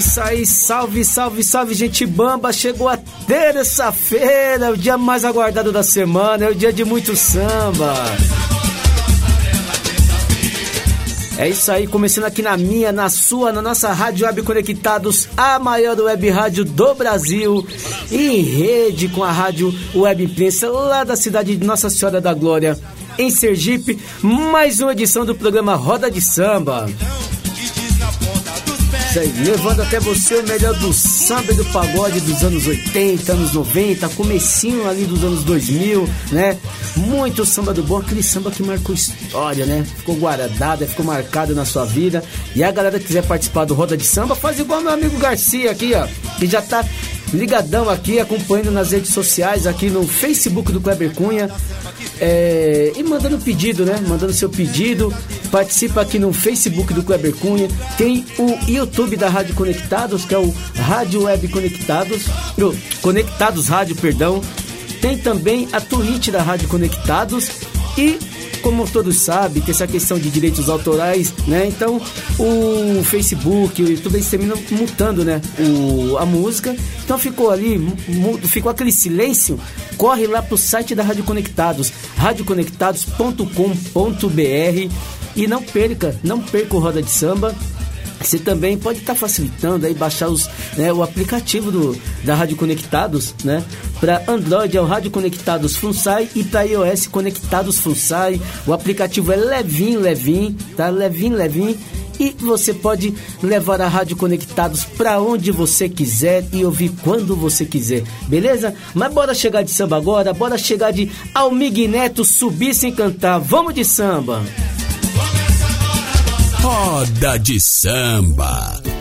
Isso aí, salve, salve, salve, gente bamba! Chegou a terça-feira, o dia mais aguardado da semana, é o dia de muito samba. É isso aí, começando aqui na minha, na sua, na nossa Rádio Web Conectados, a maior web rádio do Brasil, em rede com a Rádio Web Imprensa, lá da cidade de Nossa Senhora da Glória, em Sergipe, mais uma edição do programa Roda de Samba. Aí, levando até você o melhor do samba e do pagode dos anos 80, anos 90, comecinho ali dos anos 2000, né? Muito samba do bom, aquele samba que marcou história, né? Ficou guardado, ficou marcado na sua vida. E a galera que quiser participar do Roda de Samba, faz igual meu amigo Garcia aqui, ó, que já tá ligadão aqui, acompanhando nas redes sociais, aqui no Facebook do Kleber Cunha. é, e mandando pedido, né? Mandando seu pedido. Participa aqui no Facebook do Kleber Cunha. Tem o YouTube da Rádio Conectados, que é o Rádio Web Conectados. Conectados Rádio, perdão. Tem também a Twitch da Rádio Conectados. E como todos sabem, tem essa questão de direitos autorais, né? Então, o Facebook, o YouTube, eles terminam mutando, né? O, a música. Então ficou ali, ficou aquele silêncio. Corre lá pro site da Rádio Conectados, radioconectados.com.br e não perca, não perca o Roda de Samba. Você também pode estar facilitando aí baixar os, né, o aplicativo do, da Rádio Conectados, né? Para Android é o Rádio Conectados Funsai e para iOS Conectados Funsai. O aplicativo é levinho, levinho, tá? Levinho, levinho. E você pode levar a Rádio Conectados para onde você quiser e ouvir quando você quiser, beleza? Mas bora chegar de samba agora, bora chegar de Almig Neto subir sem cantar. Vamos de samba! Roda de Samba.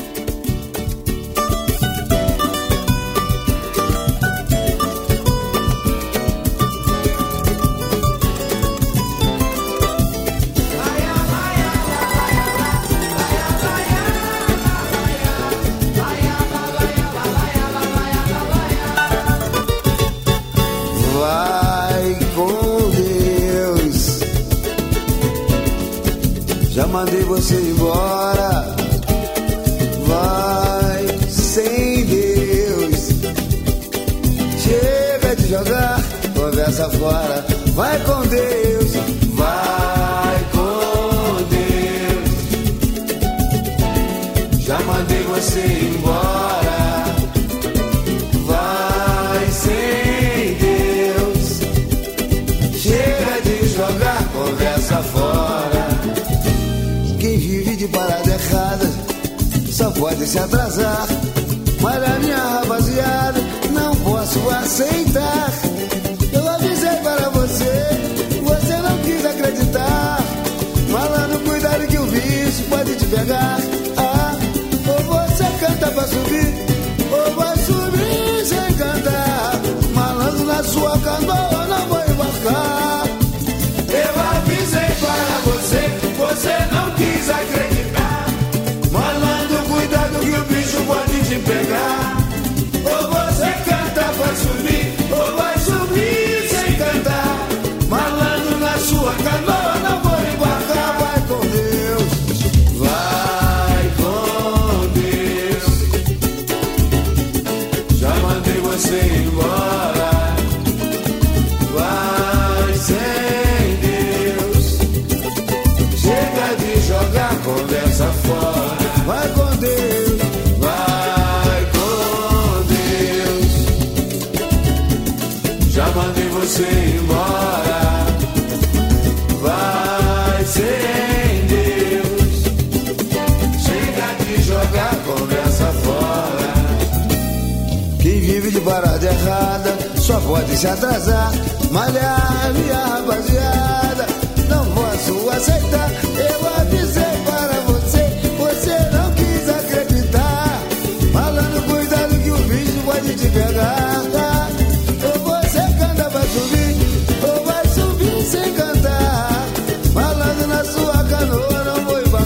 Só pode se atrasar. Mas a minha rapaziada não posso aceitar. Eu avisei para você, você não quis acreditar. Falando, cuidado que o bicho pode te pegar. Ah, ou você canta pra subir, ou vai subir sem cantar. Malandro na sua canoa, não vou embarcar. Eu avisei para você, você não quis acreditar. Você embora. Vai sem Deus. Chega de jogar conversa fora. Quem vive de parada errada só pode se atrasar. Malhar, minha rapaziada, não posso aceitar. Eu avisei para você, você não quis acreditar. Falando, cuidado que o bicho pode te pegar.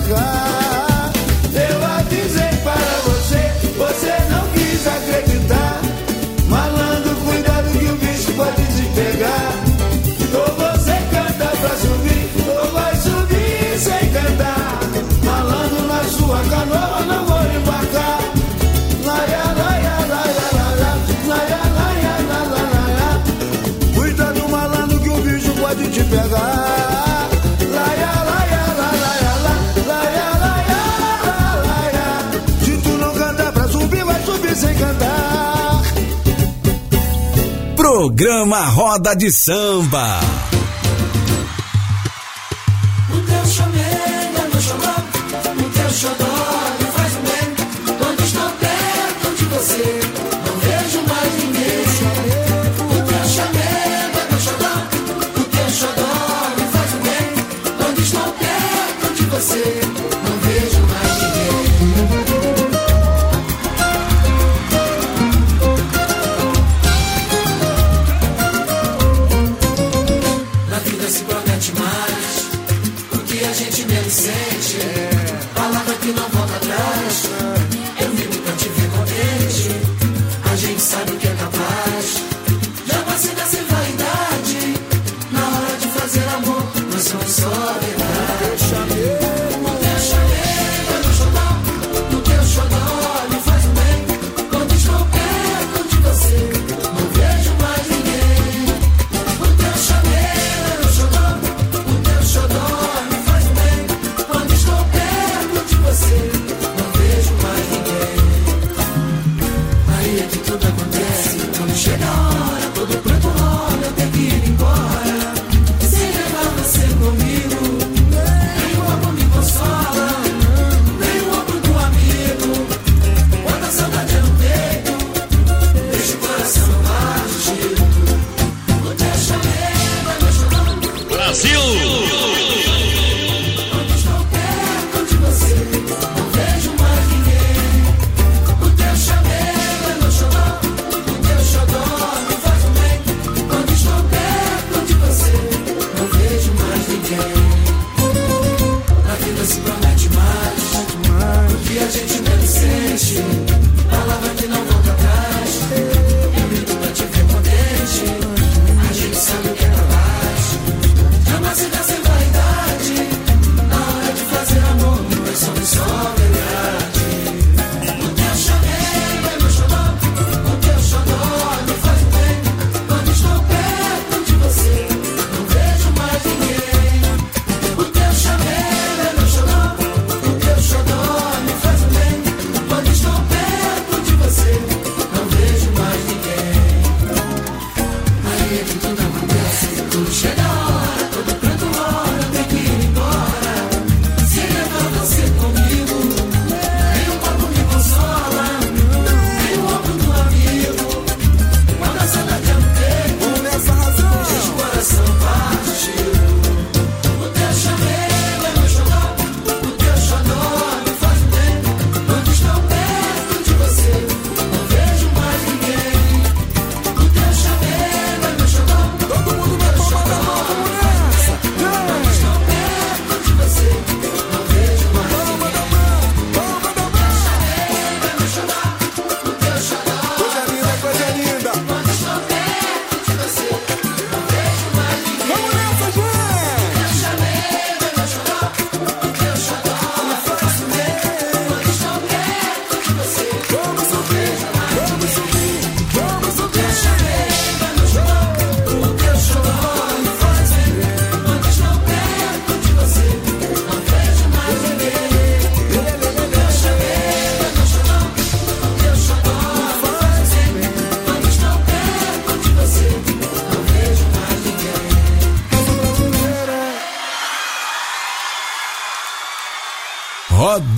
lugar. Programa Roda de Samba.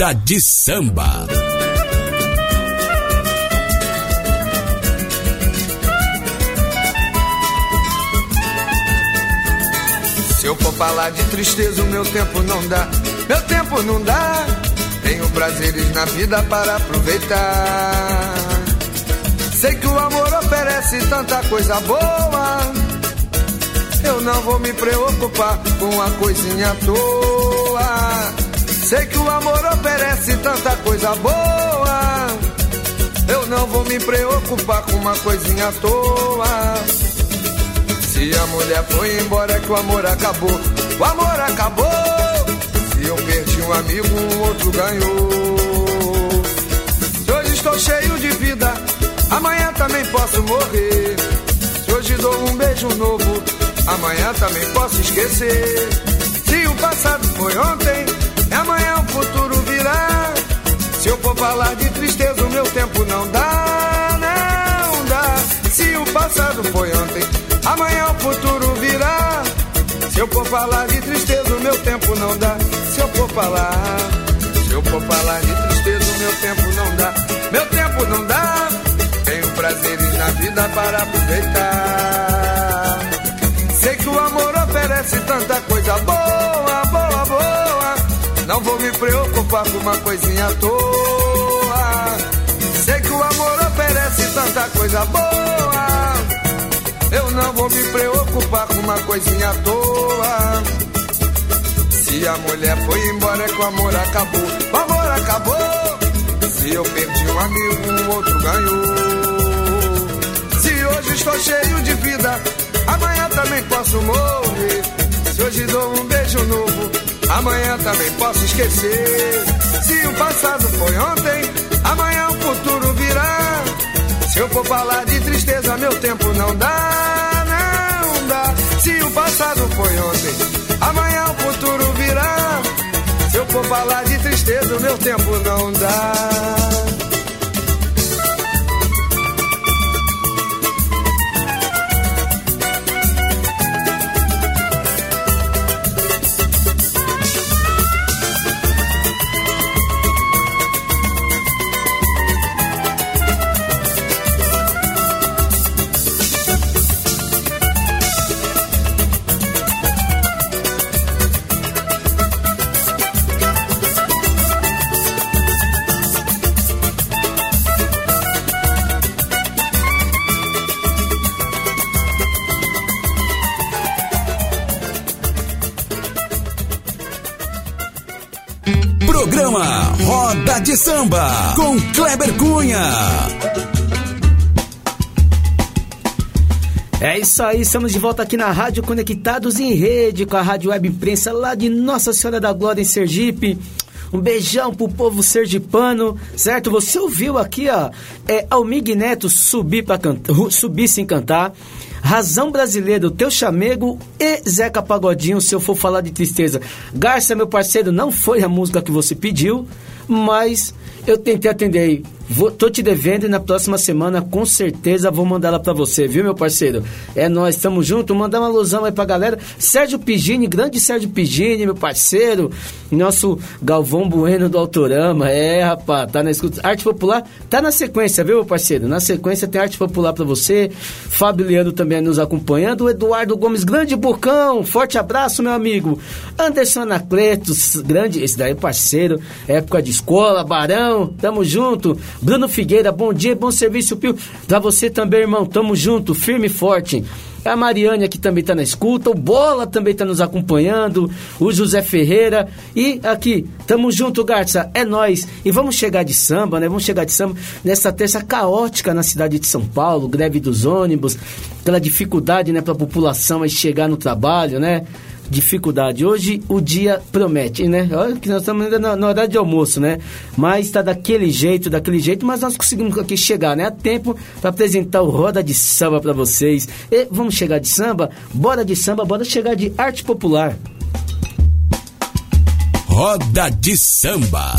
Roda de Samba. Se eu for falar de tristeza, o meu tempo não dá. Meu tempo não dá. Tenho prazeres na vida para aproveitar. Sei que o amor oferece tanta coisa boa. Eu não vou me preocupar com a coisinha à toa. Sei que o amor oferece tanta coisa boa. Eu não vou me preocupar com uma coisinha à toa. Se a mulher foi embora, é que o amor acabou. O amor acabou. Se eu perdi um amigo, um outro ganhou. Se hoje estou cheio de vida, amanhã também posso morrer. Se hoje dou um beijo novo, amanhã também posso esquecer. Se o passado foi ontem amanhã o futuro virá. Se eu for falar de tristeza, o meu tempo não dá, não dá. Se o passado foi ontem, amanhã o futuro virá. Se eu for falar de tristeza, o meu tempo não dá. Se eu for falar, se eu for falar de tristeza, o meu tempo não dá. Meu tempo não dá. Tenho prazeres na vida para aproveitar. Sei que o amor oferece tanta coisa boa não vou me preocupar com uma coisinha à toa. Sei que o amor oferece tanta coisa boa. Eu não vou me preocupar com uma coisinha à toa. Se a mulher foi embora, é que o amor acabou. O amor acabou. Se eu perdi um amigo, um outro ganhou. Se hoje estou cheio de vida, amanhã também posso morrer. Se hoje dou um beijo novo, amanhã também posso esquecer. Se o passado foi ontem, amanhã o futuro virá. Se eu for falar de tristeza, meu tempo não dá, não dá. Se o passado foi ontem, amanhã o futuro virá. Se eu for falar de tristeza, meu tempo não dá. Roda de Samba com Kleber Cunha. É isso aí, estamos de volta aqui na Rádio Conectados em Rede com a Rádio Web Imprensa lá de Nossa Senhora da Glória em Sergipe. Um beijão pro povo sergipano, certo? Você ouviu aqui, ó, é, Almig Neto subir, pra cantar, subir sem cantar. Razão Brasileira, o Teu Chamego e Zeca Pagodinho, se eu for falar de tristeza. Garça, meu parceiro, não foi a música que você pediu, mas eu tentei atender. Vou, tô te devendo e na próxima semana com certeza vou mandar ela pra você, viu, meu parceiro? É nós, tamo junto. Mandar uma alusão aí pra galera. Sérgio Pigini, grande Sérgio Pigini, meu parceiro. Nosso Galvão Bueno do Autorama. É, rapaz, tá na escuta. Arte Popular tá na sequência, viu, meu parceiro? Na sequência tem Arte Popular pra você. Fábio também nos acompanhando. O Eduardo Gomes, grande Bocão. Forte abraço, meu amigo. Anderson Anacletos, grande, esse daí é parceiro. Época de escola, Barão, tamo junto. Bruno Figueira, bom dia, bom serviço, Pio. Pra você também, irmão, tamo junto, firme e forte. A Mariane aqui também tá na escuta, o Bola também tá nos acompanhando, o José Ferreira. E aqui, tamo junto, Garça, é nós. E vamos chegar de samba, né? Vamos chegar de samba nessa terça caótica na cidade de São Paulo, greve dos ônibus, aquela dificuldade, né, pra população aí chegar no trabalho, né? Dificuldade. Hoje o dia promete, né? Olha que nós estamos ainda na, na hora de almoço, né? Mas está daquele jeito, daquele jeito, mas nós conseguimos aqui chegar, né? A tempo para apresentar o Roda de Samba para vocês. E vamos chegar de samba? Bora de samba, bora chegar de arte popular. Roda de Samba.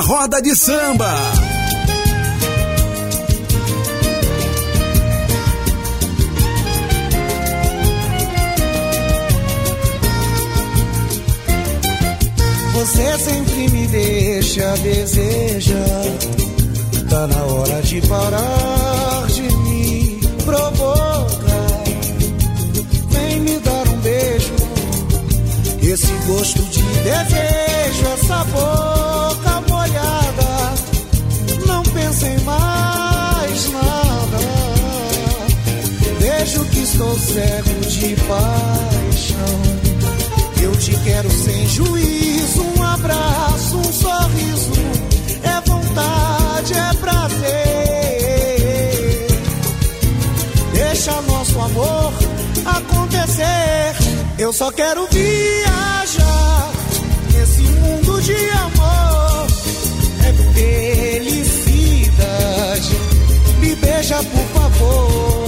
Roda de Samba. Você sempre me deixa, deseja. Tá na hora de parar de me provocar. Vem me dar um beijo. Esse gosto de desejo, essa estou cego de paixão. Eu te quero sem juízo, um abraço, um sorriso. É vontade, é prazer. Deixa nosso amor acontecer. Eu só quero viajar nesse mundo de amor. É felicidade. Me beija, por favor.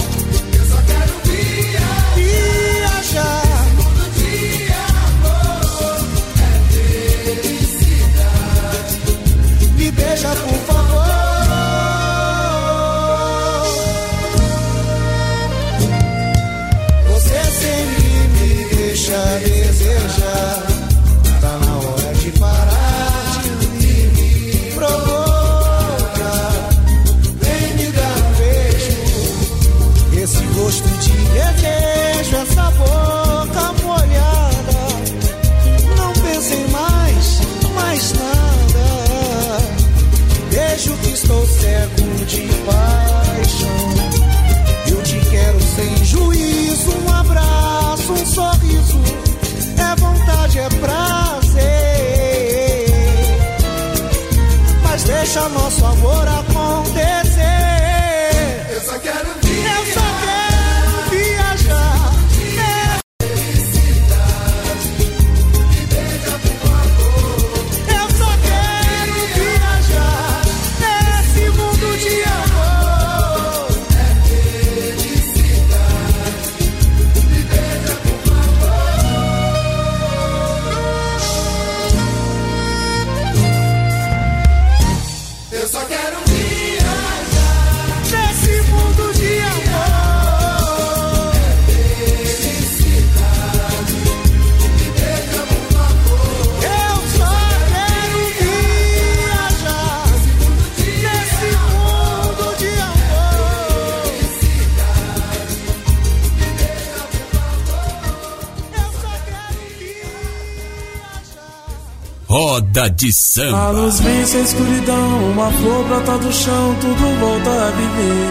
De A Samba. luz vence a escuridão, uma flor brota do chão, tudo volta a viver.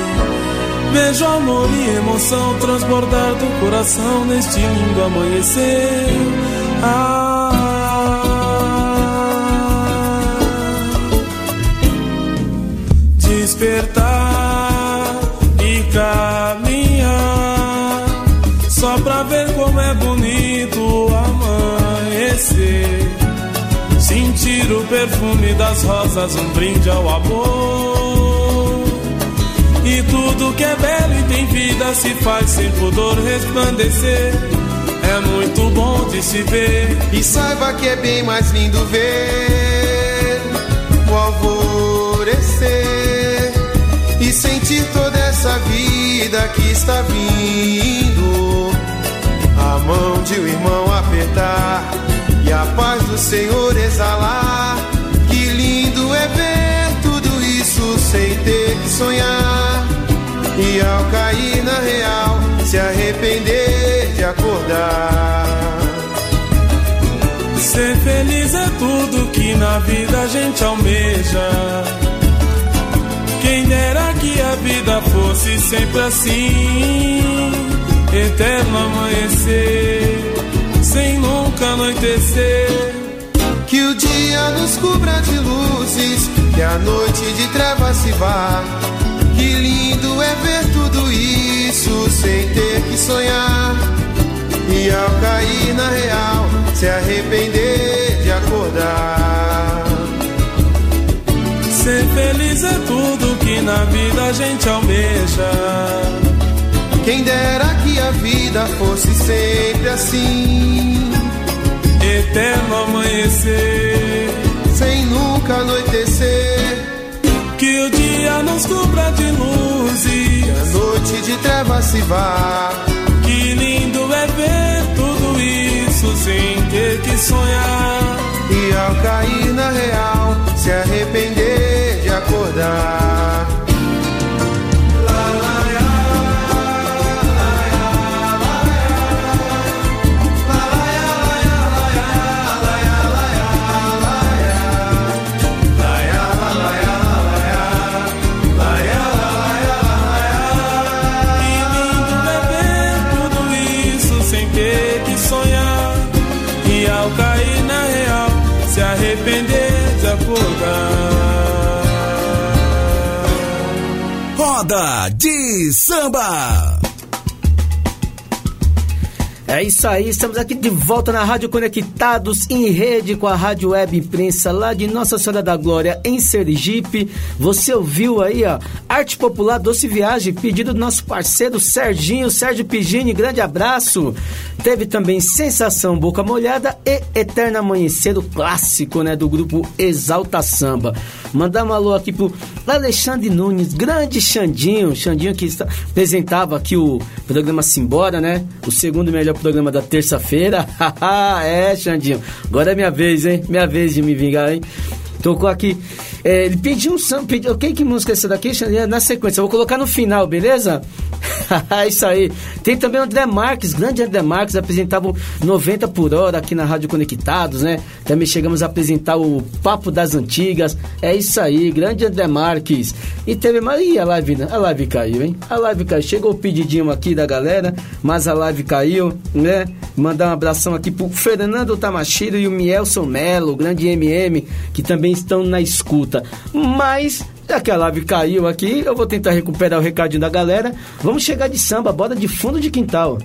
Vejo amor e emoção transbordar do coração neste lindo amanhecer. Ah, despertar perfume das rosas, um brinde ao amor. E tudo que é belo e tem vida se faz sem pudor resplandecer. É muito bom de se ver. E saiba que é bem mais lindo ver o alvorecer e sentir toda essa vida que está vindo. A mão de um irmão apertar e a paz do Senhor exalar. Sem ter que sonhar. E ao cair na real, se arrepender de acordar. Ser feliz é tudo que na vida a gente almeja. Quem dera que a vida fosse sempre assim, eterno amanhecer, sem nunca anoitecer. Que o dia nos cubra de luzes, que a noite de trevas se vá. Que lindo é ver tudo isso sem ter que sonhar. E ao cair na real, se arrepender de acordar. Ser feliz é tudo que na vida a gente almeja. Quem dera que a vida fosse sempre assim, Eterno amanhecer, sem nunca anoitecer. Que o dia nos cubra de luz Que a e noite de trevas se vá. que lindo é ver tudo isso sem ter que sonhar. E ao cair na real, se arrepender de acordar. Roda de samba. É isso aí, estamos aqui de volta na Rádio Conectados em rede com a Rádio Web Imprensa lá de Nossa Senhora da Glória em Sergipe. Você ouviu aí, ó, Arte Popular Doce Viagem, pedido do nosso parceiro Serginho, Sérgio Pigini, grande abraço. Teve também Sensação Boca Molhada e Eterno Amanhecer, o clássico, né, do grupo Exalta Samba. Mandar um alô aqui pro Alexandre Nunes, grande Xandinho, Xandinho que apresentava aqui o programa Simbora, né? O segundo melhor programa da terça-feira. é, Xandinho. Agora é minha vez, hein? Minha vez de me vingar, hein? Tocou aqui. É, ele pediu um samba. Pediu, ok, que música é essa daqui? Na sequência. Eu vou colocar no final, beleza? Isso aí. Tem também o André Marques, grande André Marques, apresentavam 90 por hora aqui na Rádio Conectados, né? Também chegamos a apresentar o Papo das Antigas. É isso aí, grande André Marques. E teve mais. Ih, a live, né? a live caiu, hein? A live caiu. Chegou o pedidinho aqui da galera, mas a live caiu, né? Mandar um abração aqui pro Fernando Tamashiro e o Mielson Melo, grande MM, que também estão na escuta. Mas que a live caiu aqui, eu vou tentar recuperar o recadinho da galera. Vamos chegar de samba, bora de fundo de quintal.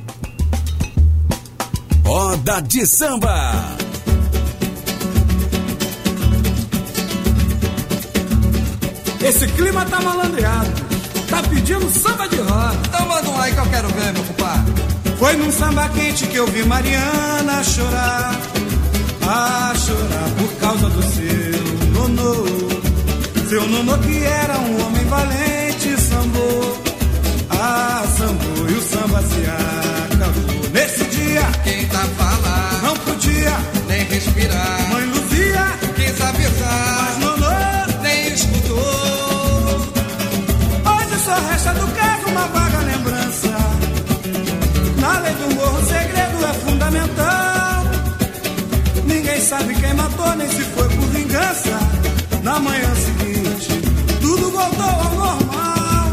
Roda de samba. Esse clima tá malandreado. Tá pedindo samba de roda. Então manda um aí que eu quero ver, meu compadre. Foi num samba quente que eu vi Mariana chorar. A chorar por causa do seu. Seu nonô que era um homem valente, sambou. Ah, sambou e o samba se acabou. Nesse dia Quem tá falando, não podia. nem respirar. Mãe Luzia, Quis avisar, mas nonô. nem escutou. Hoje só resta do caso uma vaga lembrança. Na lei do morro, o segredo é fundamental. Ninguém sabe quem matou, nem se foi por vingança. Na manhã seguinte, voltou ao normal.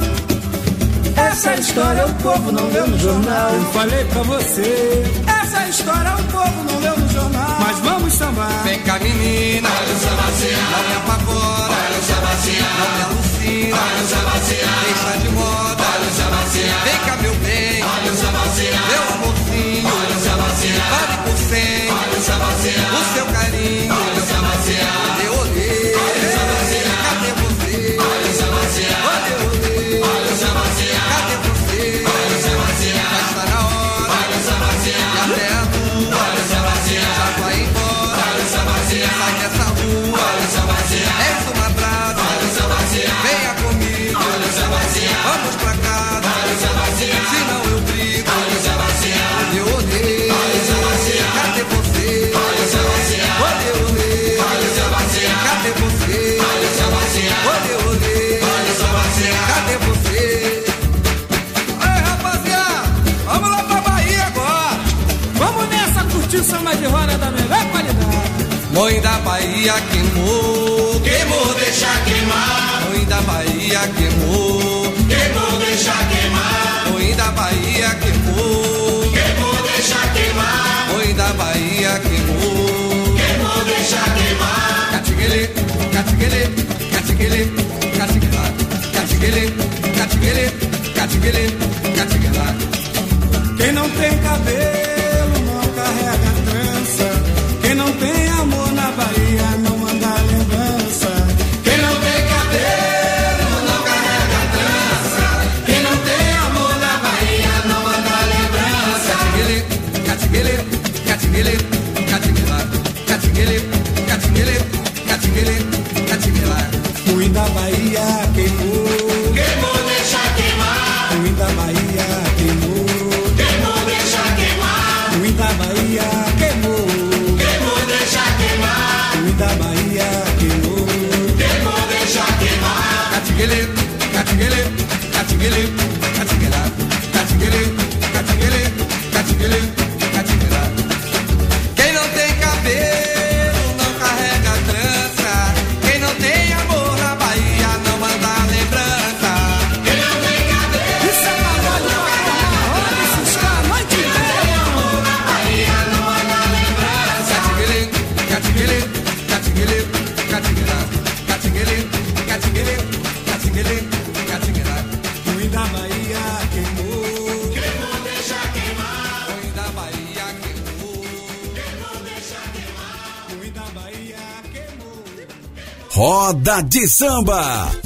Essa história o povo não leu no jornal. Eu falei pra você. Essa história o povo não leu no jornal. Mas vamos sambar. Vem cá, menina, olha o sabaciá. Não me apavora, olha o sabaciá. Não me alucina, olha o sabaciá. Deixa de moda, olha o sabaciá. Vem cá, meu bem, olha o sabaciá. Meu amorzinho, olha o sabaciá. Vale por cem, olha o sabaciá. O seu carinho, Bahia queimou, queimou, deixa queimar. Mãe da Bahia queimou, queimou, deixa queimar. Mãe da Bahia queimou, queimou, deixa queimar. Mãe da Bahia queimou, queimou, deixa queimar. Catiguele, catiguele, catiguele, catiguela, catiguele, catiguele, catiguele, catiguela. Quem não tem cabelo de samba.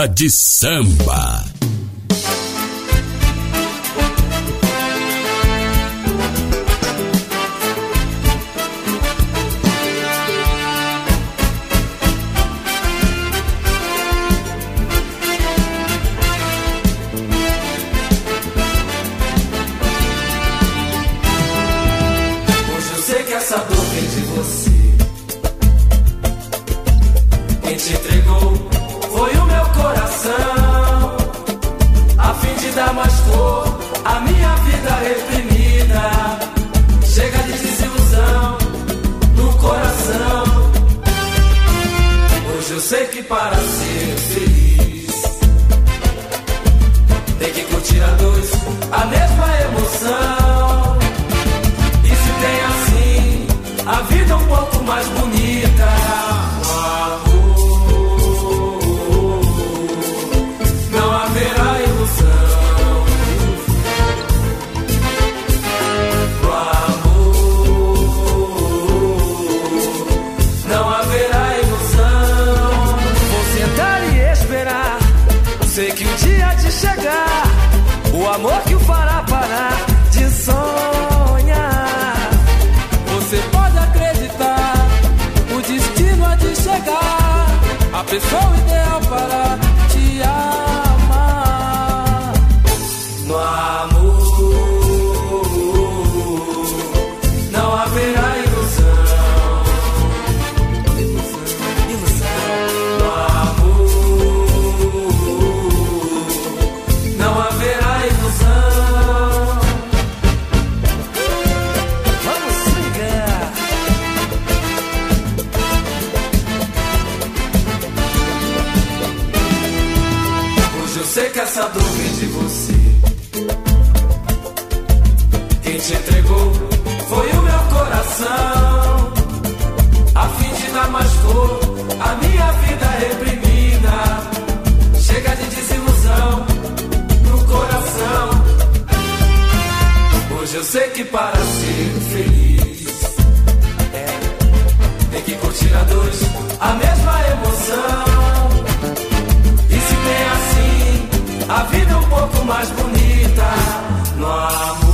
Roda de Samba. Sei que o dia de chegar. O amor que o fará parar de sonhar. Para ser feliz é, tem que curtir a dois a mesma emoção. E se tem assim, a vida é um pouco mais bonita no amor.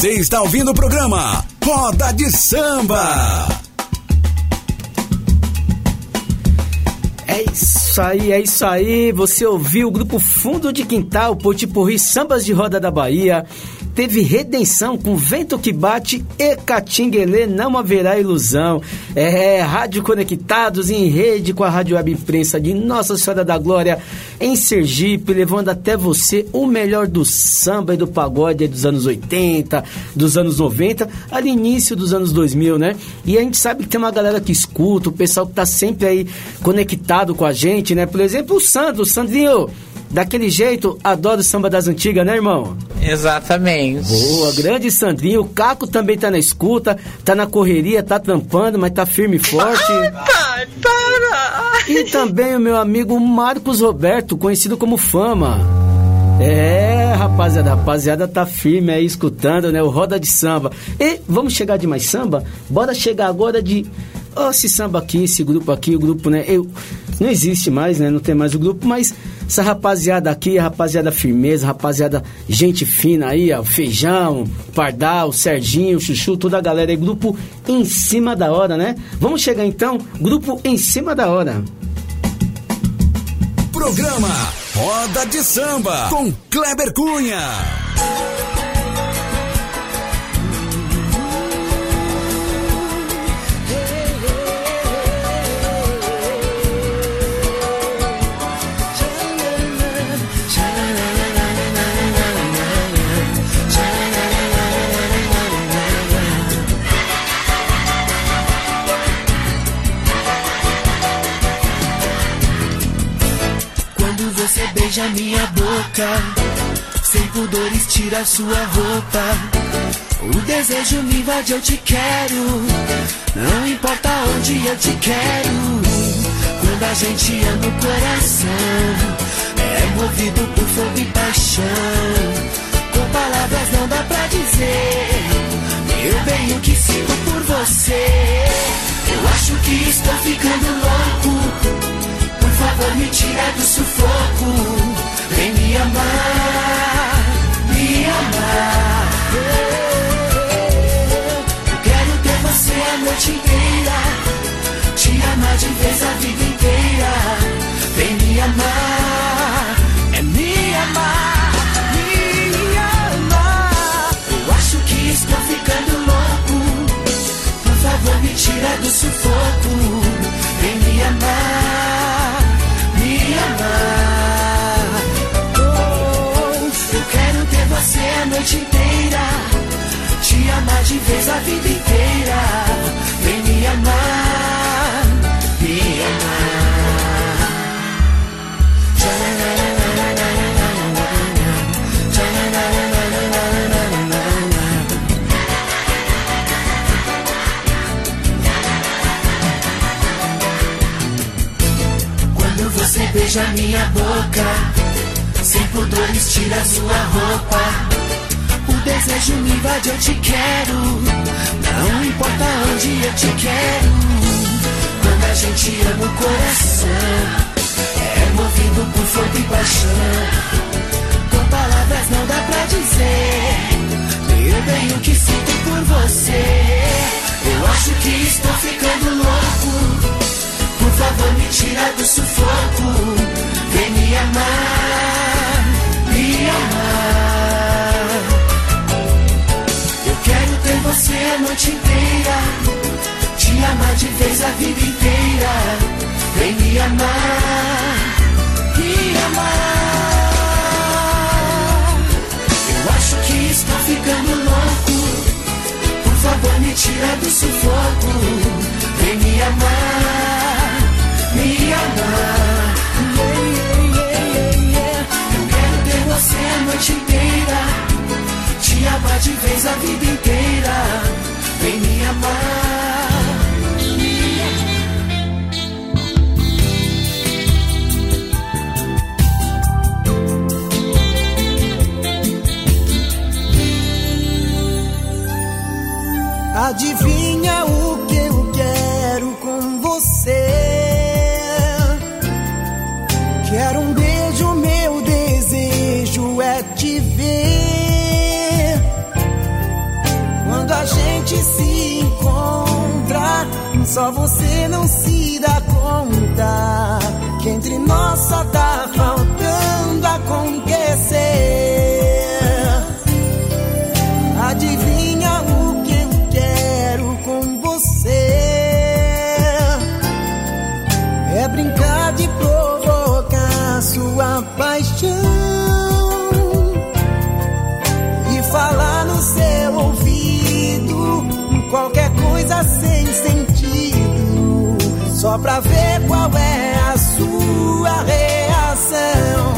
Você está ouvindo o programa Roda de Samba. É isso aí, é isso aí. Você ouviu o grupo Fundo de Quintal, Potipurri Sambas de Roda da Bahia. Teve Redenção com Vento que Bate e Catinguelê, Não Haverá Ilusão. É, Rádio Conectados em rede com a Rádio Web Imprensa de Nossa Senhora da Glória em Sergipe, levando até você o melhor do samba e do pagode dos anos 80, dos anos 90, ali início dos anos 2000, né? E a gente sabe que tem uma galera que escuta, o pessoal que tá sempre aí conectado com a gente, né? Por exemplo, o Sandro, o Sandrinho, daquele jeito, adora o samba das antigas, né, irmão? Exatamente. Boa, grande Sandrinho. O Caco também tá na escuta, tá na correria, tá trampando, mas tá firme e forte. Pai, para! E também o meu amigo Marcos Roberto, conhecido como Fama. É, rapaziada, rapaziada tá firme aí escutando, né? O Roda de Samba. E vamos chegar de mais samba? Bora chegar agora de Ó, esse samba aqui, esse grupo aqui, o grupo, né? Eu, não existe mais, né? Não tem mais o grupo, mas essa rapaziada aqui, a rapaziada firmeza, rapaziada gente fina aí, ó, Feijão, Pardal, Serginho, Chuchu, toda a galera aí, grupo em cima da hora, né? Vamos chegar então, grupo em cima da hora. Programa Roda de Samba com Kleber Cunha. Beija minha boca, sem pudores tira sua roupa. O desejo me invade, eu te quero. Não importa onde eu te quero. Quando a gente ama o coração, é movido por fogo e paixão. Com palavras não dá pra dizer. Eu bem o que sinto por você. Eu acho que estou ficando louco. Favor, me tira do sufoco. Vem me amar, me amar. Eu quero ter você a noite inteira. Te amar de vez a vida inteira. Vez a vida inteira. Vem me amar, me amar. Você beija minha boca, sem pudores tira sua roupa. Desejo me invade, eu te quero. Não importa onde eu te quero. Quando a gente ama o coração, é movido por fogo e paixão. Com palavras não dá pra dizer. Eu bem o que sinto por você. Eu acho que estou ficando louco. Por favor, me tira do sufoco. Vem me amar, me amar. Você a noite inteira. Te amar de vez a vida inteira. Vem me amar, me amar. Eu acho que estou ficando louco. Por favor, me tira do sufoco. Vem me amar, de vez a vida inteira. Vem me amar. Adivinha o só você não se dá conta que entre nós só tá faltando acontecer. Só pra ver qual é a sua reação.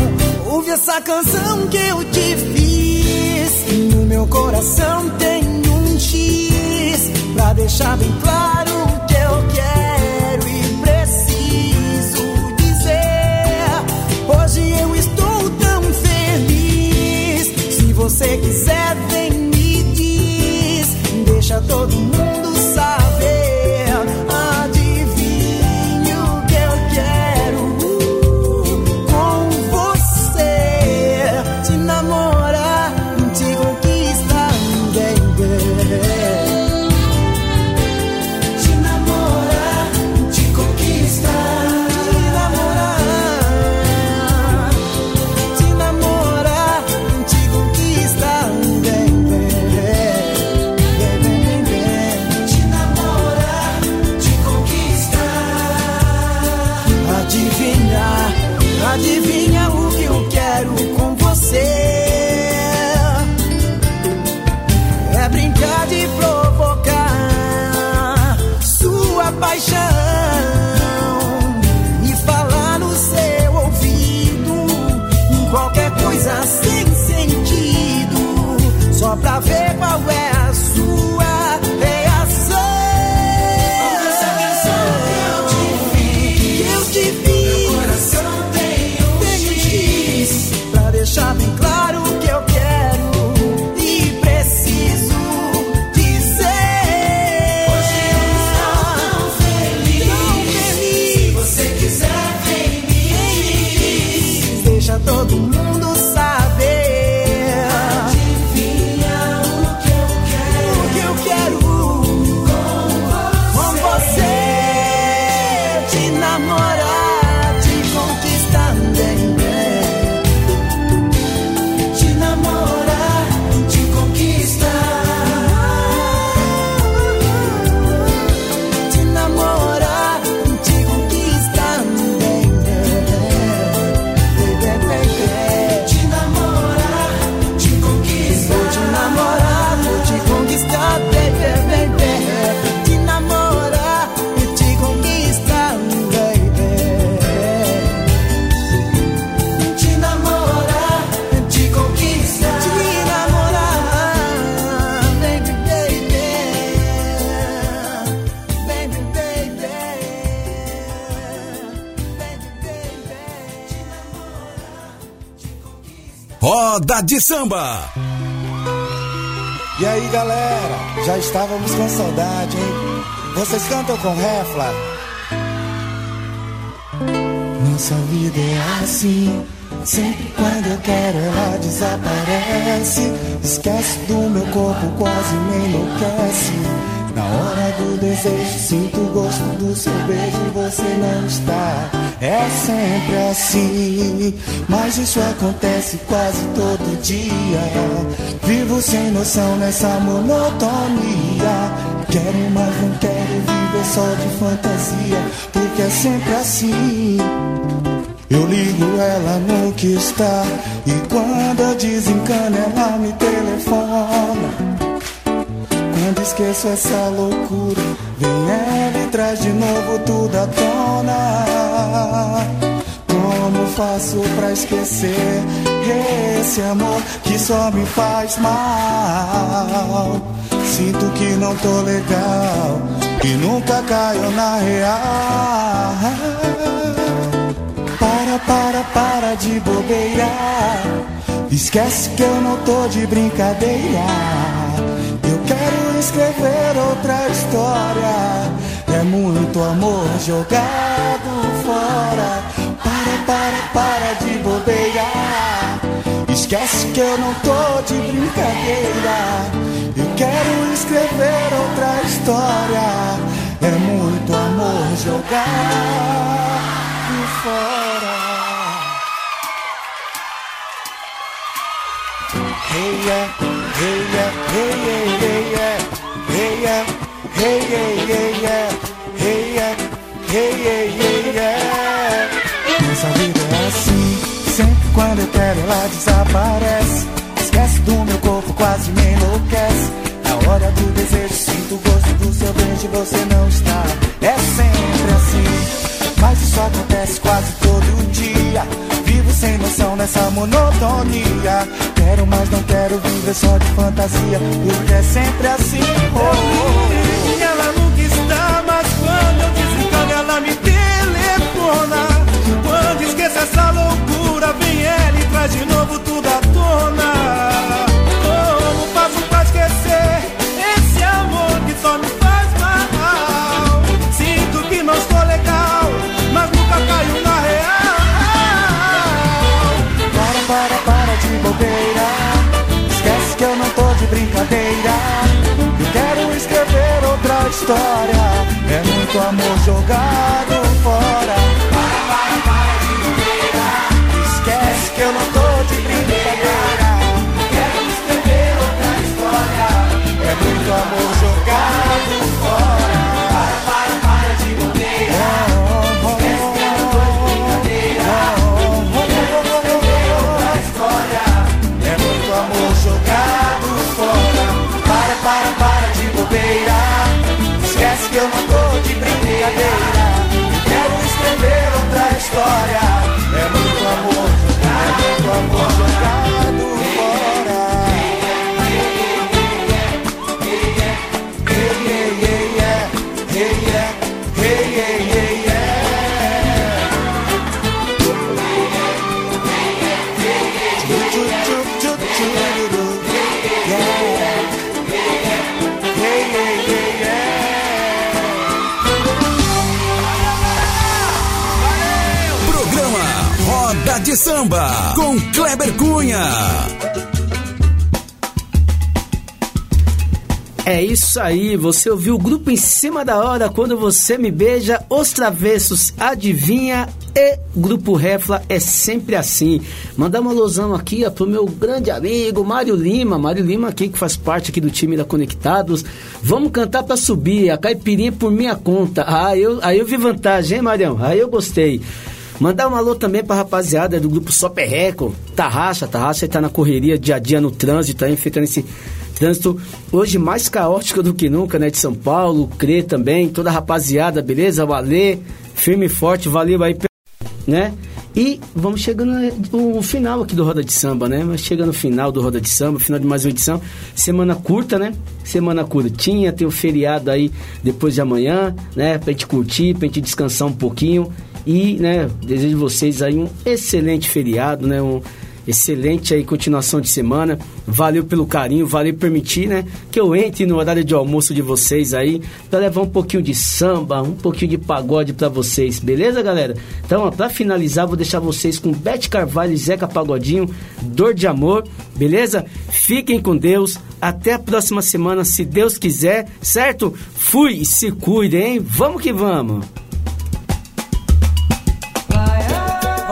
Ouve essa canção que eu te fiz, no meu coração tem um X pra deixar bem claro o que eu quero e preciso dizer. Hoje eu estou tão feliz. Se você quiser, vem me diz. Deixa todo mundo de Samba. E aí galera, já estávamos com saudade, hein? Vocês cantam com refla? Nossa vida é assim. Sempre quando eu quero ela desaparece. Esquece do meu corpo, quase me enlouquece. Na hora do desejo, sinto o gosto do seu beijo e você não está. É sempre assim, mas isso acontece quase todo dia. Vivo sem noção nessa monotonia. Quero, mas não quero viver só de fantasia, porque é sempre assim. Eu ligo ela que está E quando eu desencano ela me telefona Quando esqueço essa loucura Vem ela e traz de novo tudo à tona Como faço pra esquecer Esse amor que só me faz mal Sinto que não tô legal E nunca caio na real para, para, para de bobeira. Esquece que eu não tô de brincadeira. Eu quero escrever outra história. É muito amor jogado fora. Para, para, para de bobeira. Esquece que eu não tô de brincadeira. Eu quero escrever outra história. É muito amor jogado fora. Hey yeah, hey yeah, hey yeah, hey yeah, hey yeah, hey yeah, hey yeah, hey yeah, hey yeah, hey yeah. Nossa vida é assim, sempre quando eu quero ela desaparece. Esquece do meu corpo, quase me enlouquece. Na hora do desejo sinto o gosto do seu beijo você não está. É sempre assim. Mas isso acontece quase todo dia. Vivo sem noção nessa monotonia. Quero, mas não quero viver só de fantasia. Porque é sempre assim. Oh, oh, oh. Ela nunca está, mas quando eu desencano, ela me telefona. Quando esqueço essa loucura, vem ela e traz de novo tudo à tona. Como faço pra esquecer esse amor que só me brincadeira. Eu quero escrever outra história. É muito amor jogado fora. one. Samba com Kleber Cunha. É isso aí, você ouviu o grupo em cima da hora quando você me beija, os travessos adivinha e grupo Refla é sempre assim. Mandar uma alusão aqui ó, pro meu grande amigo Mário Lima, Mário Lima aqui que faz parte aqui do time da Conectados. Vamos cantar pra subir, a caipirinha por minha conta. Ah, eu, aí eu vi vantagem, hein, Marião? Aí eu gostei. Mandar um alô também pra rapaziada do grupo Só Perreco, Tarraxa, Tarraxa tá na correria dia a dia no trânsito, aí enfrentando esse trânsito hoje mais caótico do que nunca, né? De São Paulo, Crê também, toda a rapaziada, beleza? Alê, firme e forte, valeu aí, né? E vamos chegando no final aqui do Roda de Samba, né? Mas chega no final do Roda de Samba, final de mais uma edição. Semana curta, né? Semana curtinha, tem o feriado aí depois de amanhã, né? Pra gente curtir, pra gente descansar um pouquinho. E, né, desejo vocês aí um excelente feriado, né? Um, Excelente aí continuação de semana. Valeu pelo carinho, valeu permitir, né? Que eu entre no horário de almoço de vocês aí para levar um pouquinho de samba, um pouquinho de pagode para vocês, beleza, galera? Então, ó, pra finalizar, vou deixar vocês com Bete Carvalho e Zeca Pagodinho, Dor de Amor, beleza? Fiquem com Deus. Até a próxima semana, se Deus quiser, certo? Fui e se cuidem, hein? Vamos que vamos!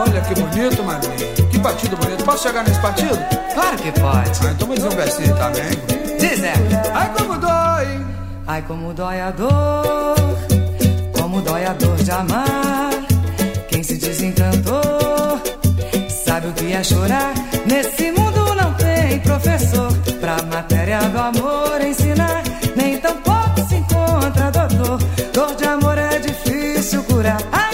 Olha que bonito, madrinha. Que batido bonito. Posso chegar nesse batido? Claro que pode. Ah, então vou dizer um versinho também. Diz, né? Ai, como dói. Ai, como dói a dor. Como dói a dor de amar. Quem se desencantou sabe o que é chorar. Nesse mundo não tem professor pra matéria do amor ensinar. Nem tampouco se encontra doutor. Dor de amor é difícil curar. Ai,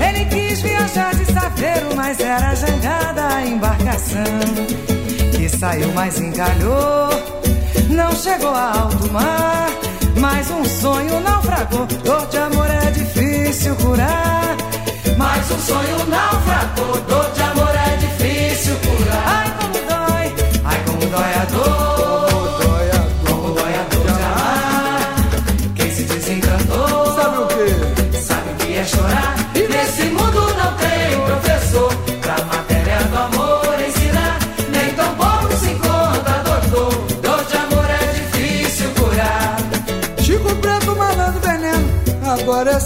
Ele quis viajar de saveiro, mas era jangada a embarcação. Que saiu, mas encalhou. Não chegou a alto mar, mas um sonho naufragou. Dor de amor é difícil curar. Mas um sonho naufragou. Dor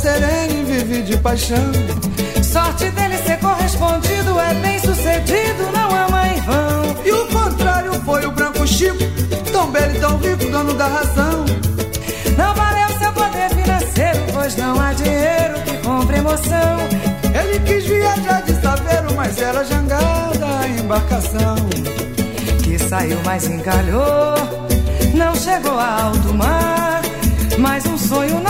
sereno e vive de paixão. Sorte dele ser correspondido é bem sucedido, não ama em vão. E o contrário foi o branco Chico. Tão belo e tão rico, dono da razão. Não valeu seu poder financeiro, pois não há dinheiro que compre emoção. Ele quis viajar de saveiro, mas era jangada a embarcação. que saiu, mas encalhou. Não chegou a alto mar, mas um sonho naufragou.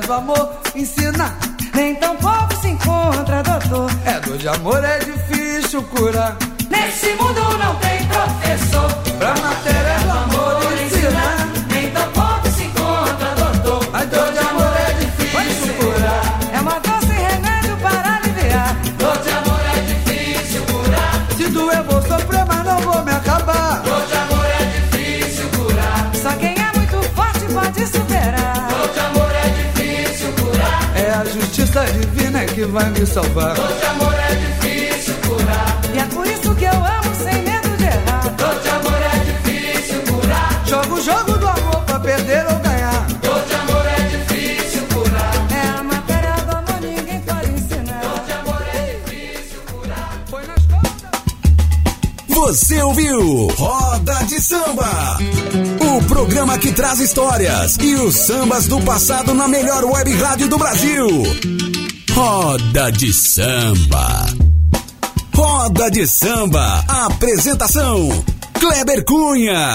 Do amor ensinar. Nem tão pouco se encontra doutor. É dor de amor é difícil curar. Nesse mundo não tem professor. Pra matéria que vai me salvar. Dor de amor é difícil curar. E é por isso que eu amo sem medo de errar. Dor de amor é difícil curar. Joga o jogo do amor pra perder ou ganhar. Dor de amor é difícil curar. É a matéria do amor, ninguém pode ensinar. Dor de amor é difícil curar. Foi nas costas. Você ouviu Roda de Samba. O programa que traz histórias e os sambas do passado na melhor web rádio do Brasil. Roda de Samba. Roda de Samba. Apresentação: Kleber Cunha.